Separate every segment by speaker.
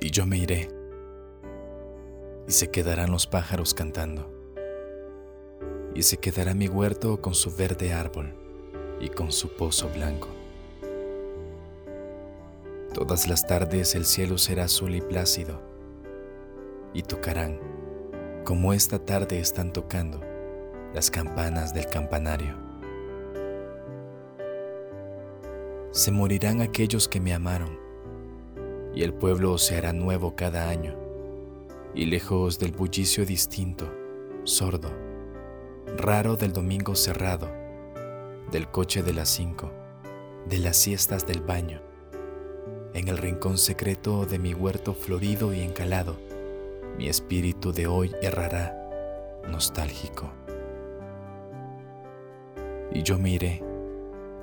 Speaker 1: Y yo me iré, y se quedarán los pájaros cantando, y se quedará mi huerto con su verde árbol y con su pozo blanco. Todas las tardes el cielo será azul y plácido, y tocarán, como esta tarde están tocando, las campanas del campanario. Se morirán aquellos que me amaron, y el pueblo se hará nuevo cada año, y lejos del bullicio distinto, sordo, raro del domingo cerrado, del coche de las cinco, de las siestas del baño, en el rincón secreto de mi huerto florido y encalado, mi espíritu de hoy errará nostálgico. Y yo me iré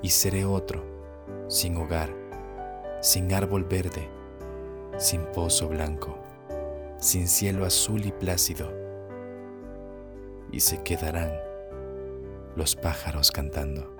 Speaker 1: y seré otro, sin hogar, sin árbol verde, sin pozo blanco, sin cielo azul y plácido, y se quedarán los pájaros cantando.